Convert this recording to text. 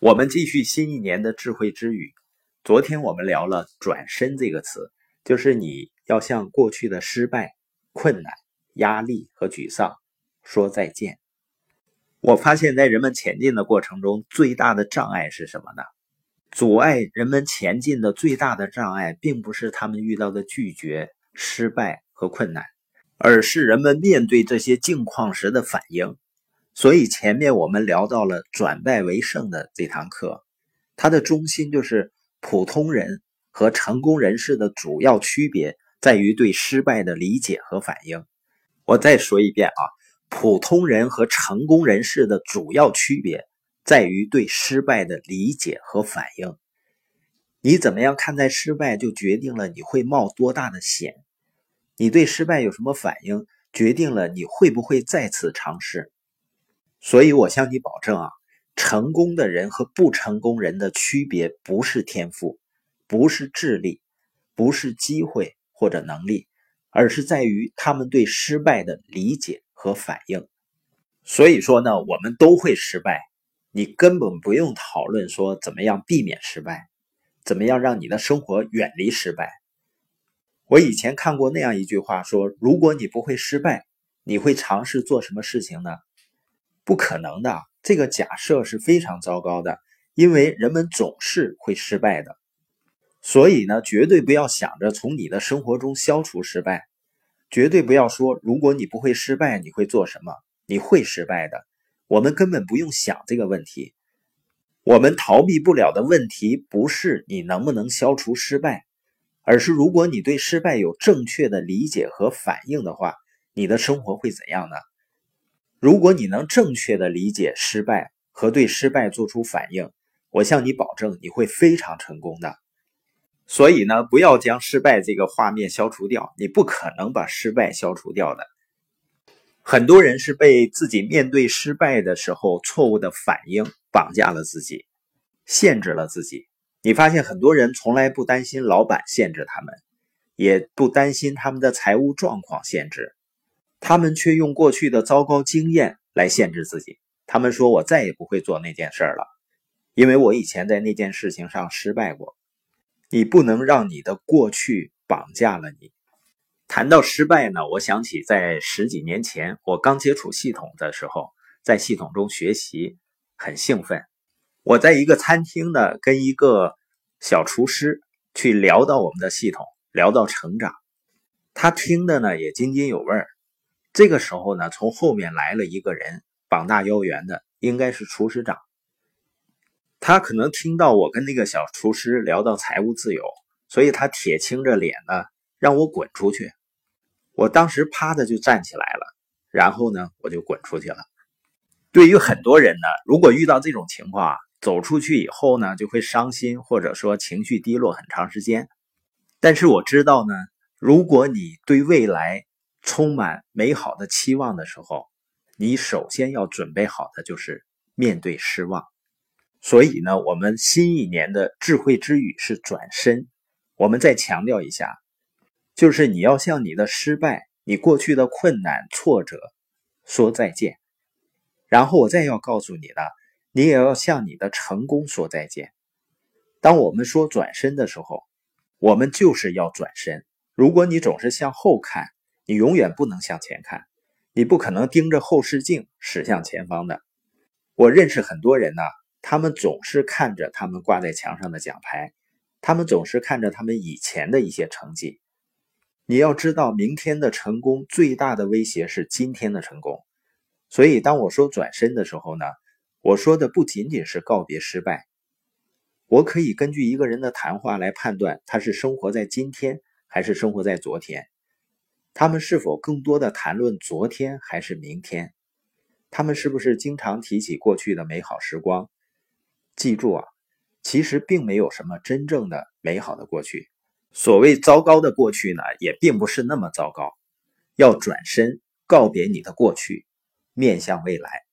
我们继续新一年的智慧之语。昨天我们聊了“转身”这个词，就是你要向过去的失败、困难、压力和沮丧说再见。我发现，在人们前进的过程中，最大的障碍是什么呢？阻碍人们前进的最大的障碍，并不是他们遇到的拒绝、失败和困难，而是人们面对这些境况时的反应。所以前面我们聊到了转败为胜的这堂课，它的中心就是普通人和成功人士的主要区别在于对失败的理解和反应。我再说一遍啊，普通人和成功人士的主要区别在于对失败的理解和反应。你怎么样看待失败，就决定了你会冒多大的险；你对失败有什么反应，决定了你会不会再次尝试。所以，我向你保证啊，成功的人和不成功人的区别不是天赋，不是智力，不是机会或者能力，而是在于他们对失败的理解和反应。所以说呢，我们都会失败，你根本不用讨论说怎么样避免失败，怎么样让你的生活远离失败。我以前看过那样一句话说：如果你不会失败，你会尝试做什么事情呢？不可能的，这个假设是非常糟糕的，因为人们总是会失败的，所以呢，绝对不要想着从你的生活中消除失败，绝对不要说如果你不会失败，你会做什么？你会失败的，我们根本不用想这个问题。我们逃避不了的问题不是你能不能消除失败，而是如果你对失败有正确的理解和反应的话，你的生活会怎样呢？如果你能正确的理解失败和对失败做出反应，我向你保证你会非常成功的。所以呢，不要将失败这个画面消除掉，你不可能把失败消除掉的。很多人是被自己面对失败的时候错误的反应绑架了自己，限制了自己。你发现很多人从来不担心老板限制他们，也不担心他们的财务状况限制。他们却用过去的糟糕经验来限制自己。他们说：“我再也不会做那件事了，因为我以前在那件事情上失败过。”你不能让你的过去绑架了你。谈到失败呢，我想起在十几年前我刚接触系统的时候，在系统中学习很兴奋。我在一个餐厅呢，跟一个小厨师去聊到我们的系统，聊到成长，他听的呢也津津有味儿。这个时候呢，从后面来了一个人，膀大腰圆的，应该是厨师长。他可能听到我跟那个小厨师聊到财务自由，所以他铁青着脸呢，让我滚出去。我当时啪的就站起来了，然后呢，我就滚出去了。对于很多人呢，如果遇到这种情况，走出去以后呢，就会伤心，或者说情绪低落很长时间。但是我知道呢，如果你对未来，充满美好的期望的时候，你首先要准备好的就是面对失望。所以呢，我们新一年的智慧之语是转身。我们再强调一下，就是你要向你的失败、你过去的困难、挫折说再见。然后我再要告诉你呢，你也要向你的成功说再见。当我们说转身的时候，我们就是要转身。如果你总是向后看，你永远不能向前看，你不可能盯着后视镜驶向前方的。我认识很多人呢，他们总是看着他们挂在墙上的奖牌，他们总是看着他们以前的一些成绩。你要知道，明天的成功最大的威胁是今天的成功。所以，当我说转身的时候呢，我说的不仅仅是告别失败。我可以根据一个人的谈话来判断他是生活在今天还是生活在昨天。他们是否更多的谈论昨天还是明天？他们是不是经常提起过去的美好时光？记住啊，其实并没有什么真正的美好的过去。所谓糟糕的过去呢，也并不是那么糟糕。要转身告别你的过去，面向未来。